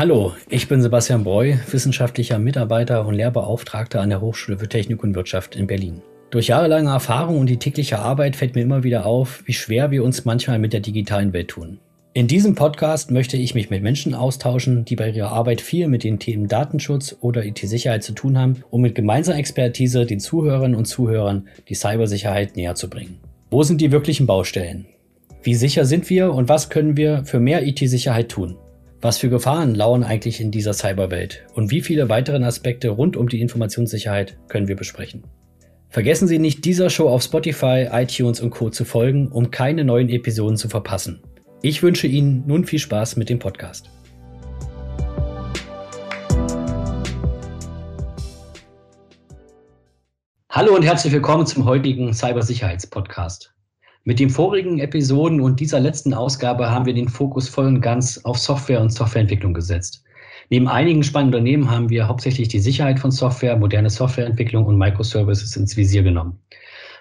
Hallo, ich bin Sebastian Breu, wissenschaftlicher Mitarbeiter und Lehrbeauftragter an der Hochschule für Technik und Wirtschaft in Berlin. Durch jahrelange Erfahrung und die tägliche Arbeit fällt mir immer wieder auf, wie schwer wir uns manchmal mit der digitalen Welt tun. In diesem Podcast möchte ich mich mit Menschen austauschen, die bei ihrer Arbeit viel mit den Themen Datenschutz oder IT-Sicherheit zu tun haben, um mit gemeinsamer Expertise den Zuhörerinnen und Zuhörern die Cybersicherheit näher zu bringen. Wo sind die wirklichen Baustellen? Wie sicher sind wir und was können wir für mehr IT-Sicherheit tun? Was für Gefahren lauern eigentlich in dieser Cyberwelt und wie viele weitere Aspekte rund um die Informationssicherheit können wir besprechen? Vergessen Sie nicht, dieser Show auf Spotify, iTunes und Co. zu folgen, um keine neuen Episoden zu verpassen. Ich wünsche Ihnen nun viel Spaß mit dem Podcast. Hallo und herzlich willkommen zum heutigen Cybersicherheitspodcast. Mit den vorigen Episoden und dieser letzten Ausgabe haben wir den Fokus voll und ganz auf Software und Softwareentwicklung gesetzt. Neben einigen spannenden Unternehmen haben wir hauptsächlich die Sicherheit von Software, moderne Softwareentwicklung und Microservices ins Visier genommen.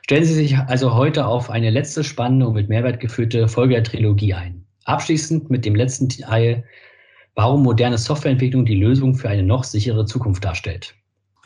Stellen Sie sich also heute auf eine letzte spannende und mit Mehrwert geführte Folge der Trilogie ein. Abschließend mit dem letzten Teil, warum moderne Softwareentwicklung die Lösung für eine noch sichere Zukunft darstellt.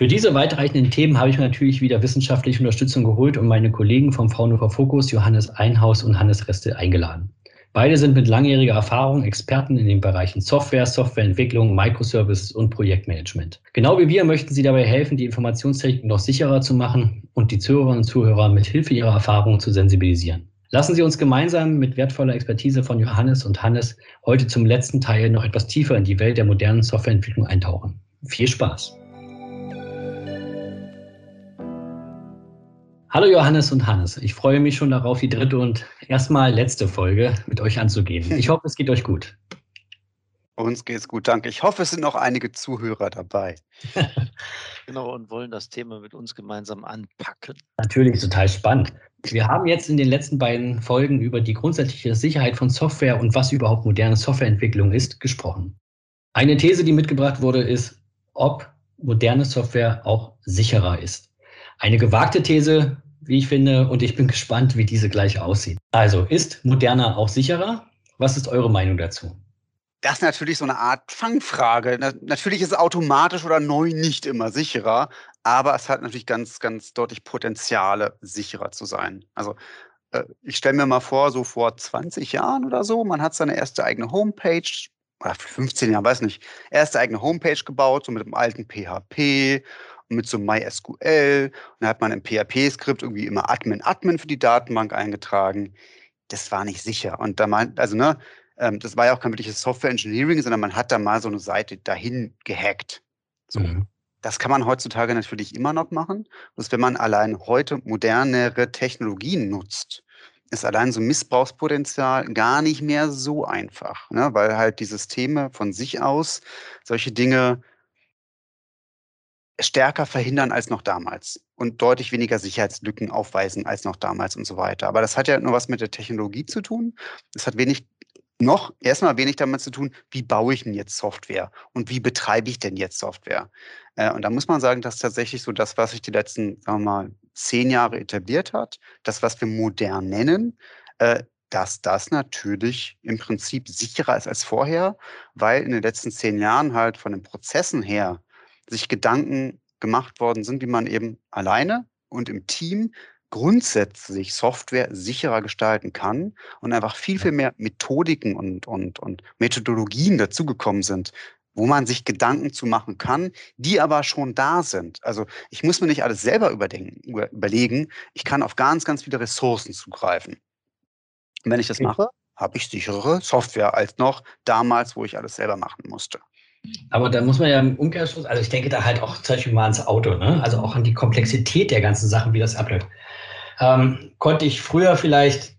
Für diese weitreichenden Themen habe ich mir natürlich wieder wissenschaftliche Unterstützung geholt und meine Kollegen vom Fraunhofer Fokus, Johannes Einhaus und Hannes Reste, eingeladen. Beide sind mit langjähriger Erfahrung Experten in den Bereichen Software, Softwareentwicklung, Microservices und Projektmanagement. Genau wie wir möchten sie dabei helfen, die Informationstechnik noch sicherer zu machen und die Zuhörerinnen und Zuhörer mit Hilfe ihrer Erfahrungen zu sensibilisieren. Lassen Sie uns gemeinsam mit wertvoller Expertise von Johannes und Hannes heute zum letzten Teil noch etwas tiefer in die Welt der modernen Softwareentwicklung eintauchen. Viel Spaß! Hallo Johannes und Hannes. Ich freue mich schon darauf, die dritte und erstmal letzte Folge mit euch anzugehen. Ich hoffe, es geht euch gut. Uns geht's gut, danke. Ich hoffe, es sind noch einige Zuhörer dabei. genau, und wollen das Thema mit uns gemeinsam anpacken. Natürlich, total spannend. Wir haben jetzt in den letzten beiden Folgen über die grundsätzliche Sicherheit von Software und was überhaupt moderne Softwareentwicklung ist, gesprochen. Eine These, die mitgebracht wurde, ist, ob moderne Software auch sicherer ist. Eine gewagte These, wie ich finde, und ich bin gespannt, wie diese gleich aussieht. Also, ist moderner auch sicherer? Was ist eure Meinung dazu? Das ist natürlich so eine Art Fangfrage. Natürlich ist es automatisch oder neu nicht immer sicherer, aber es hat natürlich ganz, ganz deutlich Potenziale, sicherer zu sein. Also äh, ich stelle mir mal vor, so vor 20 Jahren oder so, man hat seine erste eigene Homepage, oder 15 Jahren, weiß nicht, erste eigene Homepage gebaut, so mit dem alten PHP mit so MySQL. Und dann hat man im PHP-Skript irgendwie immer Admin, Admin für die Datenbank eingetragen. Das war nicht sicher. Und da meint, also ne, ähm, das war ja auch kein wirkliches Software Engineering, sondern man hat da mal so eine Seite dahin gehackt. So. Mhm. Das kann man heutzutage natürlich immer noch machen. Bloß wenn man allein heute modernere Technologien nutzt, ist allein so Missbrauchspotenzial gar nicht mehr so einfach, ne? weil halt die Systeme von sich aus solche Dinge stärker verhindern als noch damals und deutlich weniger Sicherheitslücken aufweisen als noch damals und so weiter. Aber das hat ja nur was mit der Technologie zu tun. Es hat wenig noch erstmal wenig damit zu tun, wie baue ich denn jetzt Software und wie betreibe ich denn jetzt Software. Äh, und da muss man sagen, dass tatsächlich so das, was sich die letzten, sagen wir mal, zehn Jahre etabliert hat, das, was wir modern nennen, äh, dass das natürlich im Prinzip sicherer ist als vorher, weil in den letzten zehn Jahren halt von den Prozessen her sich Gedanken gemacht worden sind, wie man eben alleine und im Team grundsätzlich Software sicherer gestalten kann und einfach viel, viel mehr Methodiken und, und, und Methodologien dazugekommen sind, wo man sich Gedanken zu machen kann, die aber schon da sind. Also ich muss mir nicht alles selber überdenken, überlegen. Ich kann auf ganz, ganz viele Ressourcen zugreifen. Und wenn ich das mache, habe ich sicherere Software als noch damals, wo ich alles selber machen musste. Aber da muss man ja im Umkehrschluss, also ich denke da halt auch zum Beispiel mal ans Auto, ne? also auch an die Komplexität der ganzen Sachen, wie das abläuft. Ähm, konnte ich früher vielleicht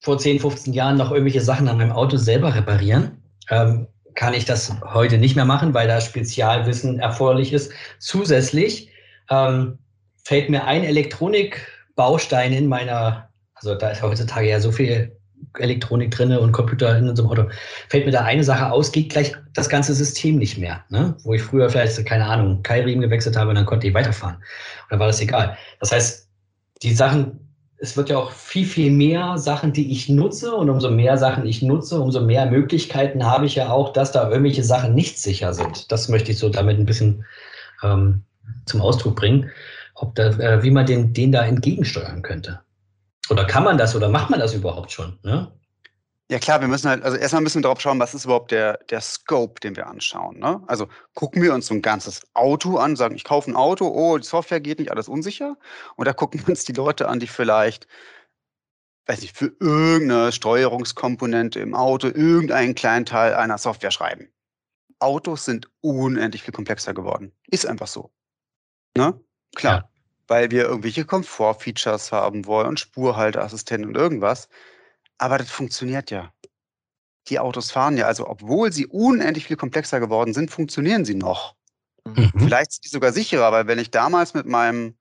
vor 10, 15 Jahren noch irgendwelche Sachen an meinem Auto selber reparieren? Ähm, kann ich das heute nicht mehr machen, weil da Spezialwissen erforderlich ist. Zusätzlich ähm, fällt mir ein Elektronikbaustein in meiner, also da ist heutzutage ja so viel Elektronik drin und Computer in unserem Auto. Fällt mir da eine Sache aus, geht gleich das ganze System nicht mehr. Ne? Wo ich früher vielleicht, keine Ahnung, Keilriemen gewechselt habe und dann konnte ich weiterfahren. Oder war das egal. Das heißt, die Sachen es wird ja auch viel, viel mehr Sachen, die ich nutze. Und umso mehr Sachen ich nutze, umso mehr Möglichkeiten habe ich ja auch, dass da irgendwelche Sachen nicht sicher sind. Das möchte ich so damit ein bisschen ähm, zum Ausdruck bringen, ob da, äh, wie man den, den da entgegensteuern könnte. Oder kann man das oder macht man das überhaupt schon? Ne? Ja klar, wir müssen halt, also erstmal müssen wir darauf schauen, was ist überhaupt der, der Scope, den wir anschauen. Ne? Also gucken wir uns so ein ganzes Auto an, sagen, ich kaufe ein Auto, oh, die Software geht nicht, alles unsicher. Und da gucken wir uns die Leute an, die vielleicht, weiß nicht, für irgendeine Steuerungskomponente im Auto irgendeinen kleinen Teil einer Software schreiben. Autos sind unendlich viel komplexer geworden. Ist einfach so. Ne? Klar. Ja. Weil wir irgendwelche Komfortfeatures haben wollen und Spurhalteassistenten und irgendwas. Aber das funktioniert ja. Die Autos fahren ja. Also, obwohl sie unendlich viel komplexer geworden sind, funktionieren sie noch. Mhm. Vielleicht sind die sogar sicherer, weil wenn ich damals mit meinem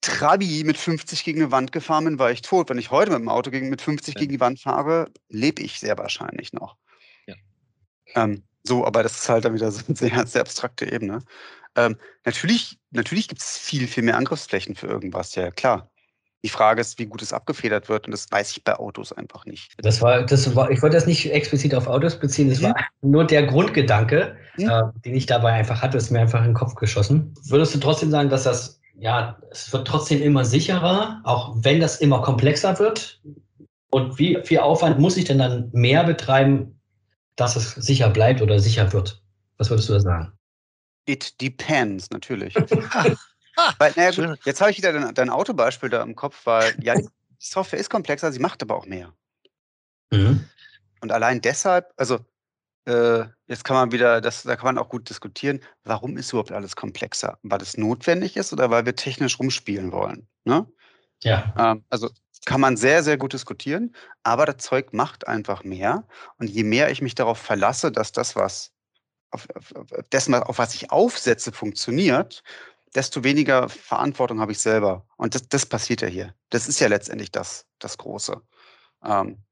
Trabi mit 50 gegen eine Wand gefahren bin, war ich tot. Wenn ich heute mit dem Auto gegen, mit 50 ja. gegen die Wand fahre, lebe ich sehr wahrscheinlich noch. Ja. Ähm, so, aber das ist halt dann wieder so eine sehr, sehr abstrakte Ebene. Ähm, natürlich natürlich gibt es viel, viel mehr Angriffsflächen für irgendwas, ja klar. Die Frage ist, wie gut es abgefedert wird und das weiß ich bei Autos einfach nicht. Das war, das war, ich wollte das nicht explizit auf Autos beziehen, das mhm. war nur der Grundgedanke, mhm. äh, den ich dabei einfach hatte, ist mir einfach in den Kopf geschossen. Würdest du trotzdem sagen, dass das, ja, es wird trotzdem immer sicherer, auch wenn das immer komplexer wird? Und wie viel Aufwand muss ich denn dann mehr betreiben, dass es sicher bleibt oder sicher wird? Was würdest du da sagen? It depends, natürlich. Weil, naja, gut, jetzt habe ich wieder dein, dein, Autobeispiel da im Kopf, weil ja, die Software ist komplexer, sie macht aber auch mehr. Mhm. Und allein deshalb, also äh, jetzt kann man wieder, das, da kann man auch gut diskutieren, warum ist überhaupt alles komplexer? Weil es notwendig ist oder weil wir technisch rumspielen wollen? Ne? Ja. Ähm, also kann man sehr, sehr gut diskutieren, aber das Zeug macht einfach mehr. Und je mehr ich mich darauf verlasse, dass das, was auf, auf, auf dessen, auf was ich aufsetze, funktioniert, desto weniger Verantwortung habe ich selber. Und das, das passiert ja hier. Das ist ja letztendlich das, das Große. Ähm,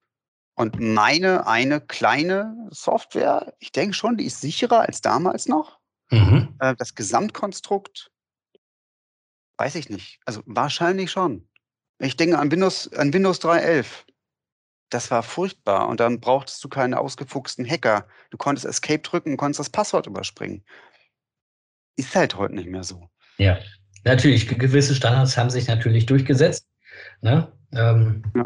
und meine eine kleine Software, ich denke schon, die ist sicherer als damals noch. Mhm. Äh, das Gesamtkonstrukt, weiß ich nicht. Also wahrscheinlich schon. Ich denke an Windows, an Windows 3.11. Das war furchtbar. Und dann brauchtest du keine ausgefuchsten Hacker. Du konntest Escape drücken und konntest das Passwort überspringen. Ist halt heute nicht mehr so. Ja, natürlich. Gewisse Standards haben sich natürlich durchgesetzt. Ne? Ähm, ja.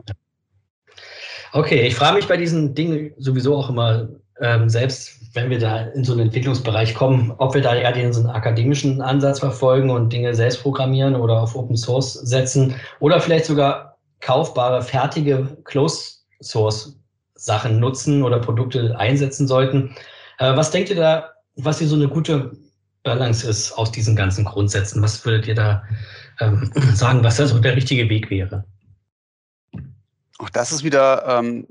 Okay, ich frage mich bei diesen Dingen sowieso auch immer ähm, selbst, wenn wir da in so einen Entwicklungsbereich kommen, ob wir da eher den so einen akademischen Ansatz verfolgen und Dinge selbst programmieren oder auf Open Source setzen oder vielleicht sogar kaufbare, fertige Closed Source Sachen nutzen oder Produkte einsetzen sollten. Äh, was denkt ihr da, was ihr so eine gute Balance ist aus diesen ganzen Grundsätzen. Was würdet ihr da ähm, sagen, was da so der richtige Weg wäre? Auch das ist wieder, ähm,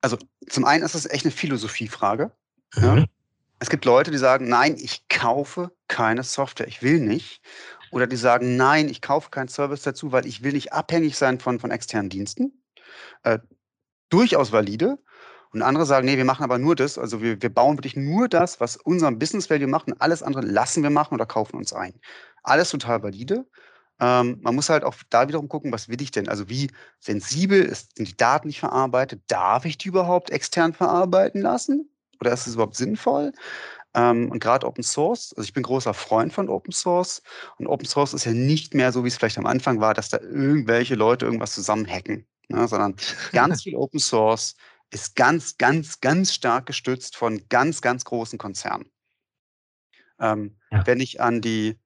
also zum einen ist das echt eine Philosophiefrage. Mhm. Ja? Es gibt Leute, die sagen, nein, ich kaufe keine Software, ich will nicht. Oder die sagen, nein, ich kaufe keinen Service dazu, weil ich will nicht abhängig sein von, von externen Diensten. Äh, durchaus valide. Und andere sagen, nee, wir machen aber nur das. Also wir, wir bauen wirklich nur das, was unseren Business Value macht und alles andere lassen wir machen oder kaufen uns ein. Alles total valide. Ähm, man muss halt auch da wiederum gucken, was will ich denn? Also wie sensibel ist, sind die Daten nicht verarbeitet? Darf ich die überhaupt extern verarbeiten lassen? Oder ist es überhaupt sinnvoll? Ähm, und gerade Open Source, also ich bin großer Freund von Open Source. Und Open Source ist ja nicht mehr so, wie es vielleicht am Anfang war, dass da irgendwelche Leute irgendwas zusammen hacken, ne? sondern ganz viel Open Source ist ganz, ganz, ganz stark gestützt von ganz, ganz großen Konzernen. Ähm, ja. Wenn ich an die,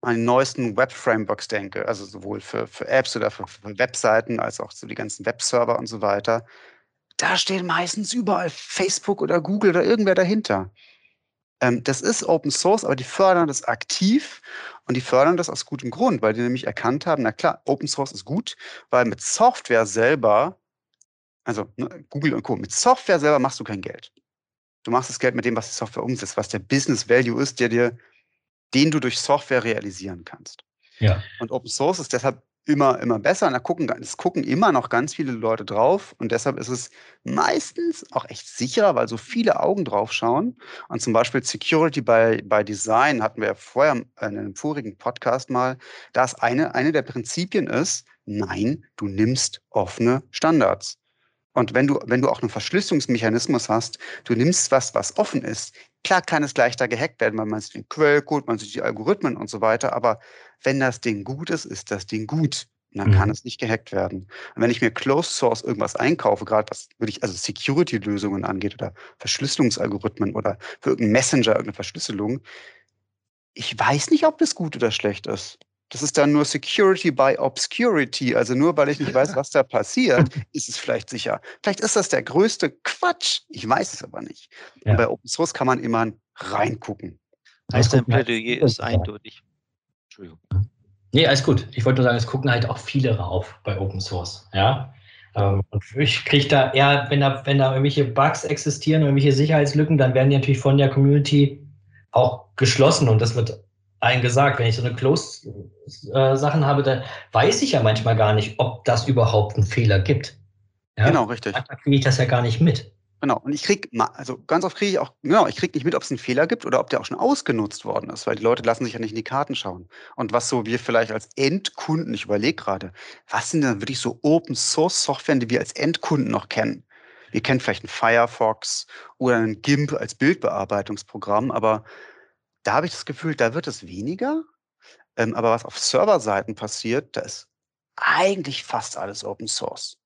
an die neuesten Web-Frameworks denke, also sowohl für, für Apps oder für, für Webseiten als auch so die ganzen Webserver und so weiter, da stehen meistens überall Facebook oder Google oder irgendwer dahinter. Ähm, das ist Open Source, aber die fördern das aktiv und die fördern das aus gutem Grund, weil die nämlich erkannt haben, na klar, Open Source ist gut, weil mit Software selber also ne, Google und Co. Mit Software selber machst du kein Geld. Du machst das Geld mit dem, was die Software umsetzt, was der Business Value ist, der dir, den du durch Software realisieren kannst. Ja. Und Open Source ist deshalb immer, immer besser. Und da gucken, es gucken immer noch ganz viele Leute drauf. Und deshalb ist es meistens auch echt sicherer, weil so viele Augen drauf schauen. Und zum Beispiel Security by, by Design hatten wir ja vorher in einem vorigen Podcast mal, dass eine, eine der Prinzipien ist, nein, du nimmst offene Standards. Und wenn du, wenn du auch einen Verschlüsselungsmechanismus hast, du nimmst was, was offen ist. Klar kann es leichter gehackt werden, weil man sieht den Quellcode, man sieht die Algorithmen und so weiter. Aber wenn das Ding gut ist, ist das Ding gut. Und dann mhm. kann es nicht gehackt werden. Und wenn ich mir Closed Source irgendwas einkaufe, gerade was wirklich also Security-Lösungen angeht oder Verschlüsselungsalgorithmen oder für irgendeinen Messenger irgendeine Verschlüsselung, ich weiß nicht, ob das gut oder schlecht ist. Das ist dann nur Security by Obscurity. Also nur weil ich nicht weiß, was da passiert, ist es vielleicht sicher. Vielleicht ist das der größte Quatsch. Ich weiß es aber nicht. Ja. Und bei Open Source kann man immer reingucken. Heißt dein Plädoyer ist eindeutig. Entschuldigung. Nee, alles gut. Ich wollte nur sagen, es gucken halt auch viele rauf bei Open Source. Ja. Ähm, und ich kriege da eher, wenn da, wenn da irgendwelche Bugs existieren, irgendwelche Sicherheitslücken, dann werden die natürlich von der Community auch geschlossen und das wird allen gesagt. Wenn ich so eine Closed-Sachen äh, habe, dann weiß ich ja manchmal gar nicht, ob das überhaupt einen Fehler gibt. Ja? Genau, richtig. Manchmal kriege ich das ja gar nicht mit. Genau. Und ich kriege, also ganz oft kriege ich auch, genau, ich kriege nicht mit, ob es einen Fehler gibt oder ob der auch schon ausgenutzt worden ist, weil die Leute lassen sich ja nicht in die Karten schauen. Und was so wir vielleicht als Endkunden, ich überlege gerade, was sind denn wirklich so Open Source Software, die wir als Endkunden noch kennen? Wir kennen vielleicht einen Firefox oder einen GIMP als Bildbearbeitungsprogramm, aber da habe ich das Gefühl, da wird es weniger. Ähm, aber was auf Serverseiten passiert, da ist eigentlich fast alles Open Source.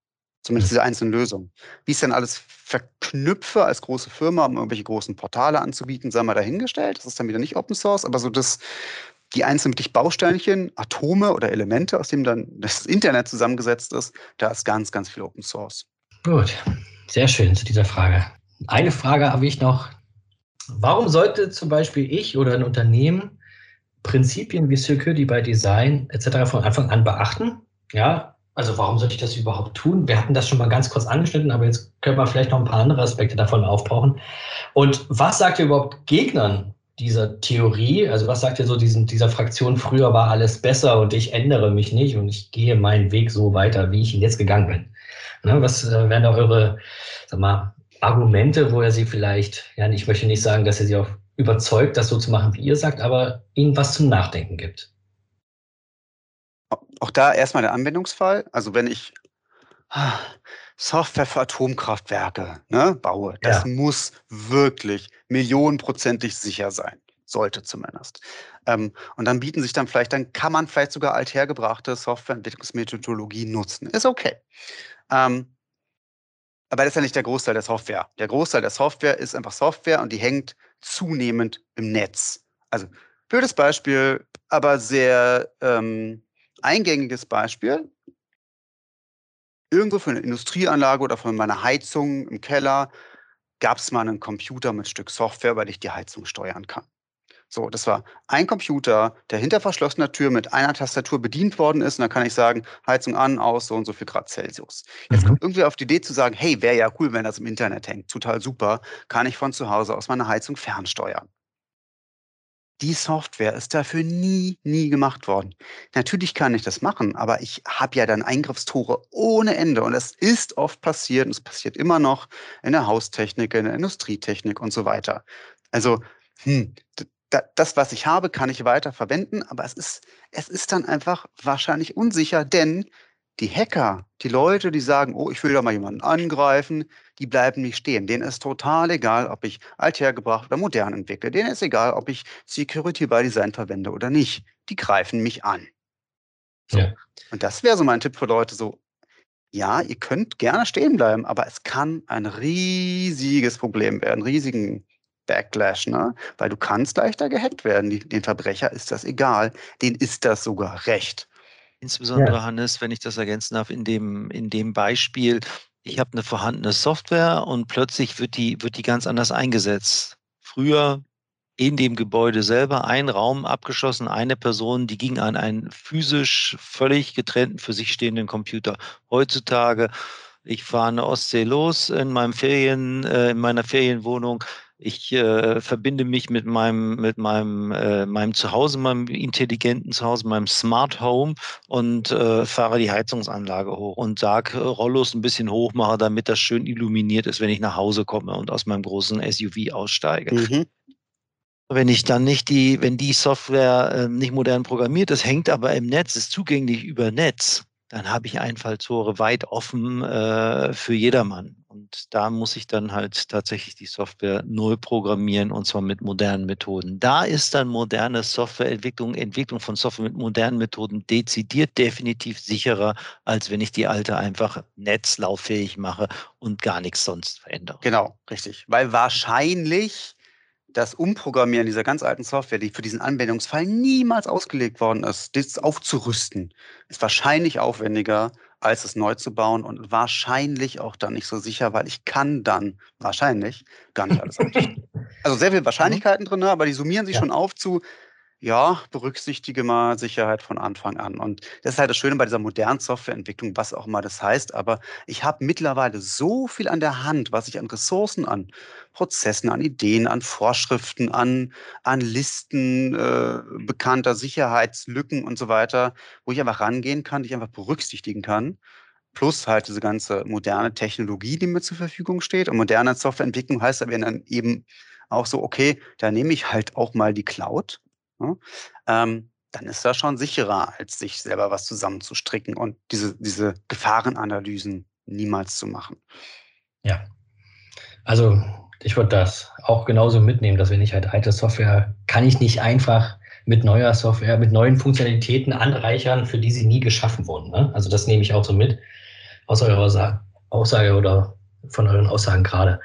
Zumindest diese einzelnen Lösungen. Wie ich es dann alles verknüpfe als große Firma, um irgendwelche großen Portale anzubieten, sei mal dahingestellt. Das ist dann wieder nicht Open Source, aber so das, die einzelnen wirklich Bausteinchen, Atome oder Elemente, aus denen dann das Internet zusammengesetzt ist, da ist ganz, ganz viel Open Source. Gut, sehr schön zu dieser Frage. Eine Frage habe ich noch. Warum sollte zum Beispiel ich oder ein Unternehmen Prinzipien wie Security by Design etc. von Anfang an beachten? Ja, also warum sollte ich das überhaupt tun? Wir hatten das schon mal ganz kurz angeschnitten, aber jetzt können wir vielleicht noch ein paar andere Aspekte davon aufbrauchen. Und was sagt ihr überhaupt Gegnern dieser Theorie? Also was sagt ihr so diesen, dieser Fraktion, früher war alles besser und ich ändere mich nicht und ich gehe meinen Weg so weiter, wie ich ihn jetzt gegangen bin? Ne, was äh, wären da eure, sag mal, Argumente, wo er sie vielleicht, ja, ich möchte nicht sagen, dass er sie auch überzeugt, das so zu machen, wie ihr sagt, aber ihnen was zum Nachdenken gibt? Auch da erstmal der Anwendungsfall. Also wenn ich ah, Software für Atomkraftwerke ne, baue, das ja. muss wirklich millionenprozentig sicher sein. Sollte zumindest. Ähm, und dann bieten sich dann vielleicht, dann kann man vielleicht sogar althergebrachte Softwareentwicklungsmethodologien nutzen. Ist okay. Ähm, aber das ist ja nicht der Großteil der Software. Der Großteil der Software ist einfach Software und die hängt zunehmend im Netz. Also blödes Beispiel, aber sehr ähm, eingängiges Beispiel. Irgendwo für eine Industrieanlage oder von meiner Heizung im Keller gab es mal einen Computer mit Stück Software, weil ich die Heizung steuern kann. So, das war ein Computer, der hinter verschlossener Tür mit einer Tastatur bedient worden ist. Und dann kann ich sagen, Heizung an, aus, so und so viel Grad Celsius. Jetzt mhm. kommt irgendwie auf die Idee zu sagen, hey, wäre ja cool, wenn das im Internet hängt. Total super. Kann ich von zu Hause aus meine Heizung fernsteuern. Die Software ist dafür nie, nie gemacht worden. Natürlich kann ich das machen, aber ich habe ja dann Eingriffstore ohne Ende. Und es ist oft passiert und es passiert immer noch in der Haustechnik, in der Industrietechnik und so weiter. Also, hm, das, was ich habe, kann ich weiter verwenden, aber es ist, es ist dann einfach wahrscheinlich unsicher, denn die Hacker, die Leute, die sagen, oh, ich will da mal jemanden angreifen, die bleiben nicht stehen. Denen ist total egal, ob ich althergebracht oder modern entwickle. Denen ist egal, ob ich Security by Design verwende oder nicht. Die greifen mich an. So. Ja. Und das wäre so mein Tipp für Leute, so, ja, ihr könnt gerne stehen bleiben, aber es kann ein riesiges Problem werden, riesigen Backlash, ne? Weil du kannst leichter gehackt werden. Den Verbrecher ist das egal. Denen ist das sogar recht. Insbesondere, ja. Hannes, wenn ich das ergänzen darf, in dem, in dem Beispiel, ich habe eine vorhandene Software und plötzlich wird die, wird die ganz anders eingesetzt. Früher in dem Gebäude selber ein Raum abgeschlossen, eine Person, die ging an einen physisch völlig getrennten, für sich stehenden Computer. Heutzutage, ich fahre eine Ostsee los in meinem Ferien, äh, in meiner Ferienwohnung, Ich äh, verbinde mich mit meinem, mit meinem, äh, meinem Zuhause, meinem intelligenten Zuhause, meinem Smart Home und äh, fahre die Heizungsanlage hoch und sage, äh, Rollos ein bisschen hoch mache, damit das schön illuminiert ist, wenn ich nach Hause komme und aus meinem großen SUV aussteige. Mhm. Wenn ich dann nicht die, wenn die Software äh, nicht modern programmiert ist, hängt aber im Netz, ist zugänglich über Netz, dann habe ich Einfalltore weit offen äh, für jedermann. Und da muss ich dann halt tatsächlich die Software neu programmieren und zwar mit modernen Methoden. Da ist dann moderne Softwareentwicklung, Entwicklung von Software mit modernen Methoden dezidiert definitiv sicherer, als wenn ich die alte einfach netzlauffähig mache und gar nichts sonst verändere. Genau, richtig. Weil wahrscheinlich das Umprogrammieren dieser ganz alten Software, die für diesen Anwendungsfall niemals ausgelegt worden ist, das aufzurüsten, ist wahrscheinlich aufwendiger, als es neu zu bauen und wahrscheinlich auch dann nicht so sicher, weil ich kann dann wahrscheinlich gar nicht alles. Also sehr viele Wahrscheinlichkeiten drin, aber die summieren sich ja. schon auf zu, ja, berücksichtige mal Sicherheit von Anfang an. Und das ist halt das Schöne bei dieser modernen Softwareentwicklung, was auch immer das heißt. Aber ich habe mittlerweile so viel an der Hand, was ich an Ressourcen, an Prozessen, an Ideen, an Vorschriften, an, an Listen äh, bekannter Sicherheitslücken und so weiter, wo ich einfach rangehen kann, die ich einfach berücksichtigen kann. Plus halt diese ganze moderne Technologie, die mir zur Verfügung steht. Und moderne Softwareentwicklung heißt aber dann eben auch so, okay, da nehme ich halt auch mal die Cloud ne, ähm, dann ist das schon sicherer, als sich selber was zusammenzustricken und diese, diese Gefahrenanalysen niemals zu machen. Ja, also ich würde das auch genauso mitnehmen, dass wenn ich halt alte Software, kann ich nicht einfach mit neuer Software, mit neuen Funktionalitäten anreichern, für die sie nie geschaffen wurden. Ne? Also das nehme ich auch so mit aus eurer Aussage oder von euren Aussagen gerade.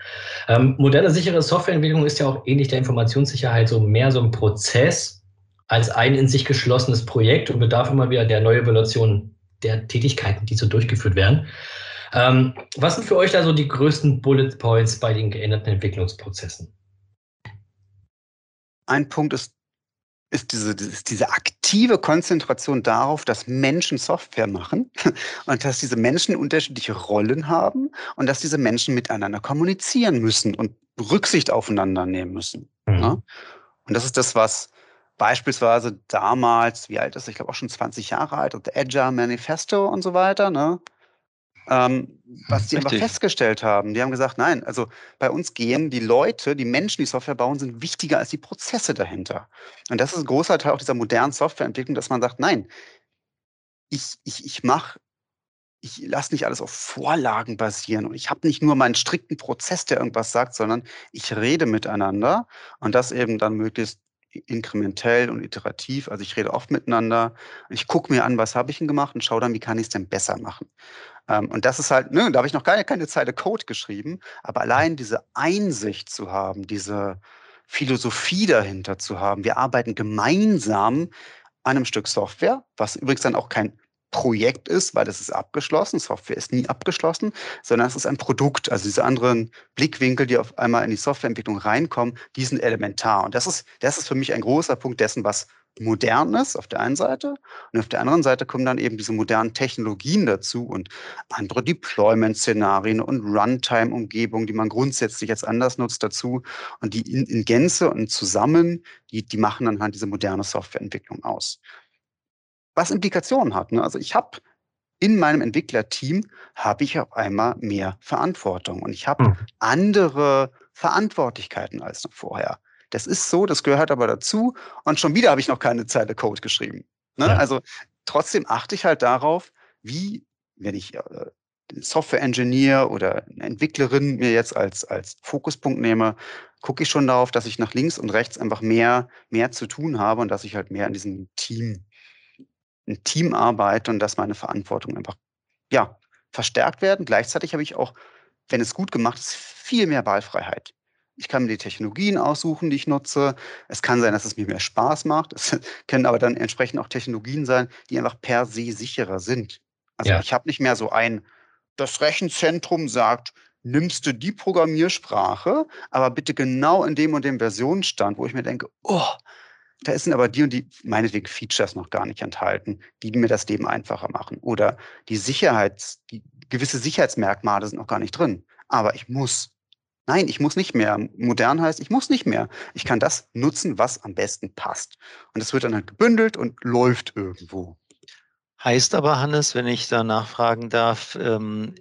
Ähm, moderne, sichere Softwareentwicklung ist ja auch ähnlich der Informationssicherheit so mehr so ein Prozess, als ein in sich geschlossenes Projekt und bedarf immer wieder der Neuevaluation der Tätigkeiten, die so durchgeführt werden. Ähm, was sind für euch da so die größten Bullet Points bei den geänderten Entwicklungsprozessen? Ein Punkt ist, ist, diese, ist diese aktive Konzentration darauf, dass Menschen Software machen und dass diese Menschen unterschiedliche Rollen haben und dass diese Menschen miteinander kommunizieren müssen und Rücksicht aufeinander nehmen müssen. Mhm. Ja? Und das ist das, was beispielsweise damals, wie alt ist? Ich glaube auch schon 20 Jahre alt, und Agile Manifesto und so weiter, ne? Ähm, was die Richtig. einfach festgestellt haben. Die haben gesagt, nein, also bei uns gehen die Leute, die Menschen, die Software bauen, sind wichtiger als die Prozesse dahinter. Und das ist ein großer Teil auch dieser modernen Softwareentwicklung, dass man sagt, nein, ich, ich, ich mache ich lasse nicht alles auf Vorlagen basieren und ich habe nicht nur meinen strikten Prozess, der irgendwas sagt, sondern ich rede miteinander und das eben dann möglichst inkrementell und iterativ. Also ich rede oft miteinander. Ich gucke mir an, was habe ich denn gemacht und schaue dann, wie kann ich es denn besser machen. Ähm, und das ist halt, ne, da habe ich noch gar keine Zeile Code geschrieben, aber allein diese Einsicht zu haben, diese Philosophie dahinter zu haben. Wir arbeiten gemeinsam an einem Stück Software, was übrigens dann auch kein Projekt ist, weil das ist abgeschlossen. Software ist nie abgeschlossen, sondern es ist ein Produkt. Also diese anderen Blickwinkel, die auf einmal in die Softwareentwicklung reinkommen, die sind elementar. Und das ist, das ist für mich ein großer Punkt dessen, was modern ist auf der einen Seite. Und auf der anderen Seite kommen dann eben diese modernen Technologien dazu und andere Deployment-Szenarien und Runtime-Umgebungen, die man grundsätzlich jetzt anders nutzt dazu. Und die in, in Gänze und zusammen, die, die machen dann halt diese moderne Softwareentwicklung aus was Implikationen hat. Ne? Also ich habe in meinem Entwicklerteam habe ich auf einmal mehr Verantwortung und ich habe hm. andere Verantwortlichkeiten als noch vorher. Das ist so, das gehört aber dazu und schon wieder habe ich noch keine Zeile Code geschrieben. Ne? Ja. Also trotzdem achte ich halt darauf, wie, wenn ich äh, Software Engineer oder eine Entwicklerin mir jetzt als, als Fokuspunkt nehme, gucke ich schon darauf, dass ich nach links und rechts einfach mehr, mehr zu tun habe und dass ich halt mehr in diesem Team ein Team arbeite und dass meine Verantwortung einfach ja, verstärkt werden. Gleichzeitig habe ich auch, wenn es gut gemacht ist, viel mehr Wahlfreiheit. Ich kann mir die Technologien aussuchen, die ich nutze. Es kann sein, dass es mir mehr Spaß macht. Es können aber dann entsprechend auch Technologien sein, die einfach per se sicherer sind. Also ja. ich habe nicht mehr so ein, das Rechenzentrum sagt, nimmst du die Programmiersprache, aber bitte genau in dem und dem Versionsstand, wo ich mir denke, oh, da sind aber die und die, meinetwegen, Features noch gar nicht enthalten, die mir das Leben einfacher machen. Oder die Sicherheits, die gewisse Sicherheitsmerkmale sind noch gar nicht drin. Aber ich muss. Nein, ich muss nicht mehr. Modern heißt, ich muss nicht mehr. Ich kann das nutzen, was am besten passt. Und es wird dann halt gebündelt und läuft irgendwo. Heißt aber, Hannes, wenn ich da nachfragen darf, ähm,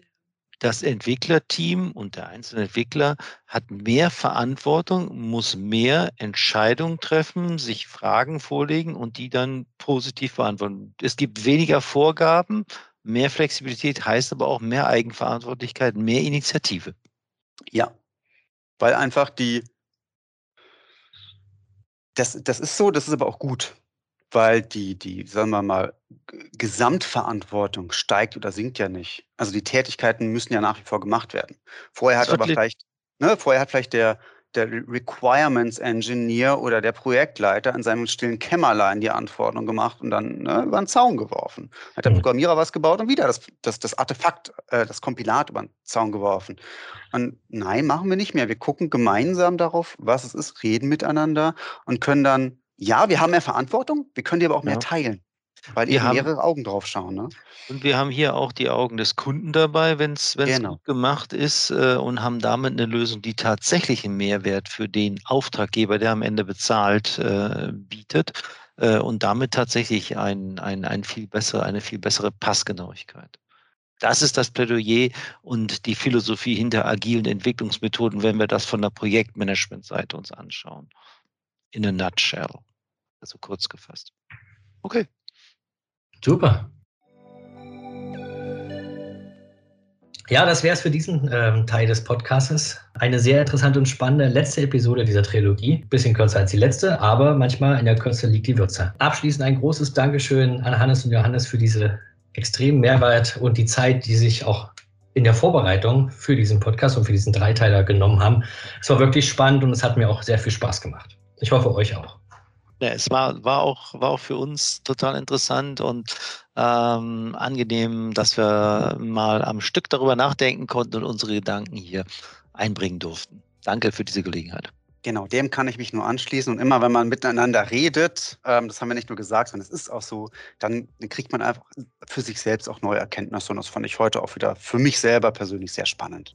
das Entwicklerteam und der einzelne Entwickler hat mehr Verantwortung, muss mehr Entscheidungen treffen, sich Fragen vorlegen und die dann positiv beantworten. Es gibt weniger Vorgaben, mehr Flexibilität heißt aber auch mehr Eigenverantwortlichkeit, mehr Initiative. Ja, weil einfach die, das, das ist so, das ist aber auch gut, weil die, die, sagen wir mal, Gesamtverantwortung steigt oder sinkt ja nicht. Also die Tätigkeiten müssen ja nach wie vor gemacht werden. Vorher hat aber vielleicht, ne, vorher hat vielleicht der, der Requirements Engineer oder der Projektleiter in seinem stillen Kämmerlein die Anforderungen gemacht und dann ne, über den Zaun geworfen. Hat der mhm. Programmierer was gebaut und wieder das, das, das Artefakt, äh, das Kompilat über den Zaun geworfen. Und nein, machen wir nicht mehr. Wir gucken gemeinsam darauf, was es ist, reden miteinander und können dann, ja, wir haben mehr Verantwortung, wir können die aber auch ja. mehr teilen. Weil wir eben mehrere Augen drauf schauen. Ne? Und wir haben hier auch die Augen des Kunden dabei, wenn es genau. gut gemacht ist äh, und haben damit eine Lösung, die tatsächlich einen Mehrwert für den Auftraggeber, der am Ende bezahlt, äh, bietet äh, und damit tatsächlich ein, ein, ein viel bessere, eine viel bessere Passgenauigkeit. Das ist das Plädoyer und die Philosophie hinter agilen Entwicklungsmethoden, wenn wir das von der Projektmanagement-Seite uns anschauen. In a nutshell. Also kurz gefasst. Okay. Super. Ja, das wäre es für diesen ähm, Teil des Podcasts. Eine sehr interessante und spannende letzte Episode dieser Trilogie. Bisschen kürzer als die letzte, aber manchmal in der Kürze liegt die Würze. Abschließend ein großes Dankeschön an Hannes und Johannes für diese extremen Mehrwert und die Zeit, die sich auch in der Vorbereitung für diesen Podcast und für diesen Dreiteiler genommen haben. Es war wirklich spannend und es hat mir auch sehr viel Spaß gemacht. Ich hoffe, euch auch. Ja, es war, war, auch, war auch für uns total interessant und ähm, angenehm, dass wir mal am Stück darüber nachdenken konnten und unsere Gedanken hier einbringen durften. Danke für diese Gelegenheit. Genau, dem kann ich mich nur anschließen. Und immer, wenn man miteinander redet, ähm, das haben wir nicht nur gesagt, sondern es ist auch so, dann kriegt man einfach für sich selbst auch neue Erkenntnisse. Und das fand ich heute auch wieder für mich selber persönlich sehr spannend.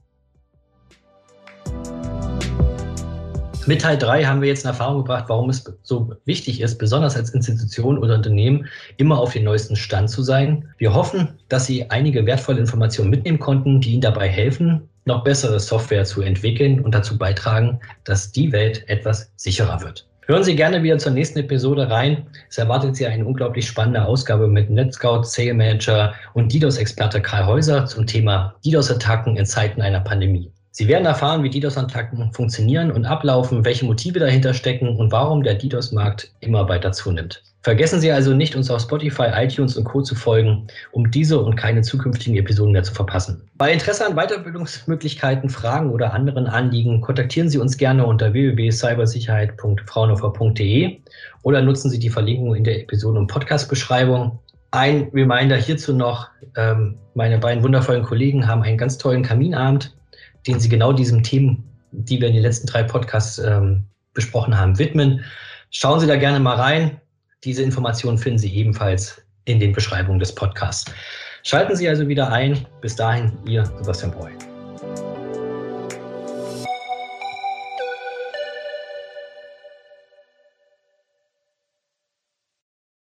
Mit Teil 3 haben wir jetzt in Erfahrung gebracht, warum es so wichtig ist, besonders als Institution oder Unternehmen immer auf den neuesten Stand zu sein. Wir hoffen, dass Sie einige wertvolle Informationen mitnehmen konnten, die Ihnen dabei helfen, noch bessere Software zu entwickeln und dazu beitragen, dass die Welt etwas sicherer wird. Hören Sie gerne wieder zur nächsten Episode rein. Es erwartet Sie eine unglaublich spannende Ausgabe mit NetScout, Sale Manager und DDoS-Experte Karl Häuser zum Thema DDoS-Attacken in Zeiten einer Pandemie. Sie werden erfahren, wie DDoS-Attacken funktionieren und ablaufen, welche Motive dahinter stecken und warum der DDoS-Markt immer weiter zunimmt. Vergessen Sie also nicht, uns auf Spotify, iTunes und Co. zu folgen, um diese und keine zukünftigen Episoden mehr zu verpassen. Bei Interesse an Weiterbildungsmöglichkeiten, Fragen oder anderen Anliegen kontaktieren Sie uns gerne unter www.cybersicherheit.fraunhofer.de oder nutzen Sie die Verlinkung in der Episoden- und Podcast-Beschreibung. Ein Reminder hierzu noch, ähm, meine beiden wundervollen Kollegen haben einen ganz tollen Kaminabend den Sie genau diesen Themen, die wir in den letzten drei Podcasts ähm, besprochen haben, widmen. Schauen Sie da gerne mal rein. Diese Informationen finden Sie ebenfalls in den Beschreibungen des Podcasts. Schalten Sie also wieder ein. Bis dahin, Ihr Sebastian Breu.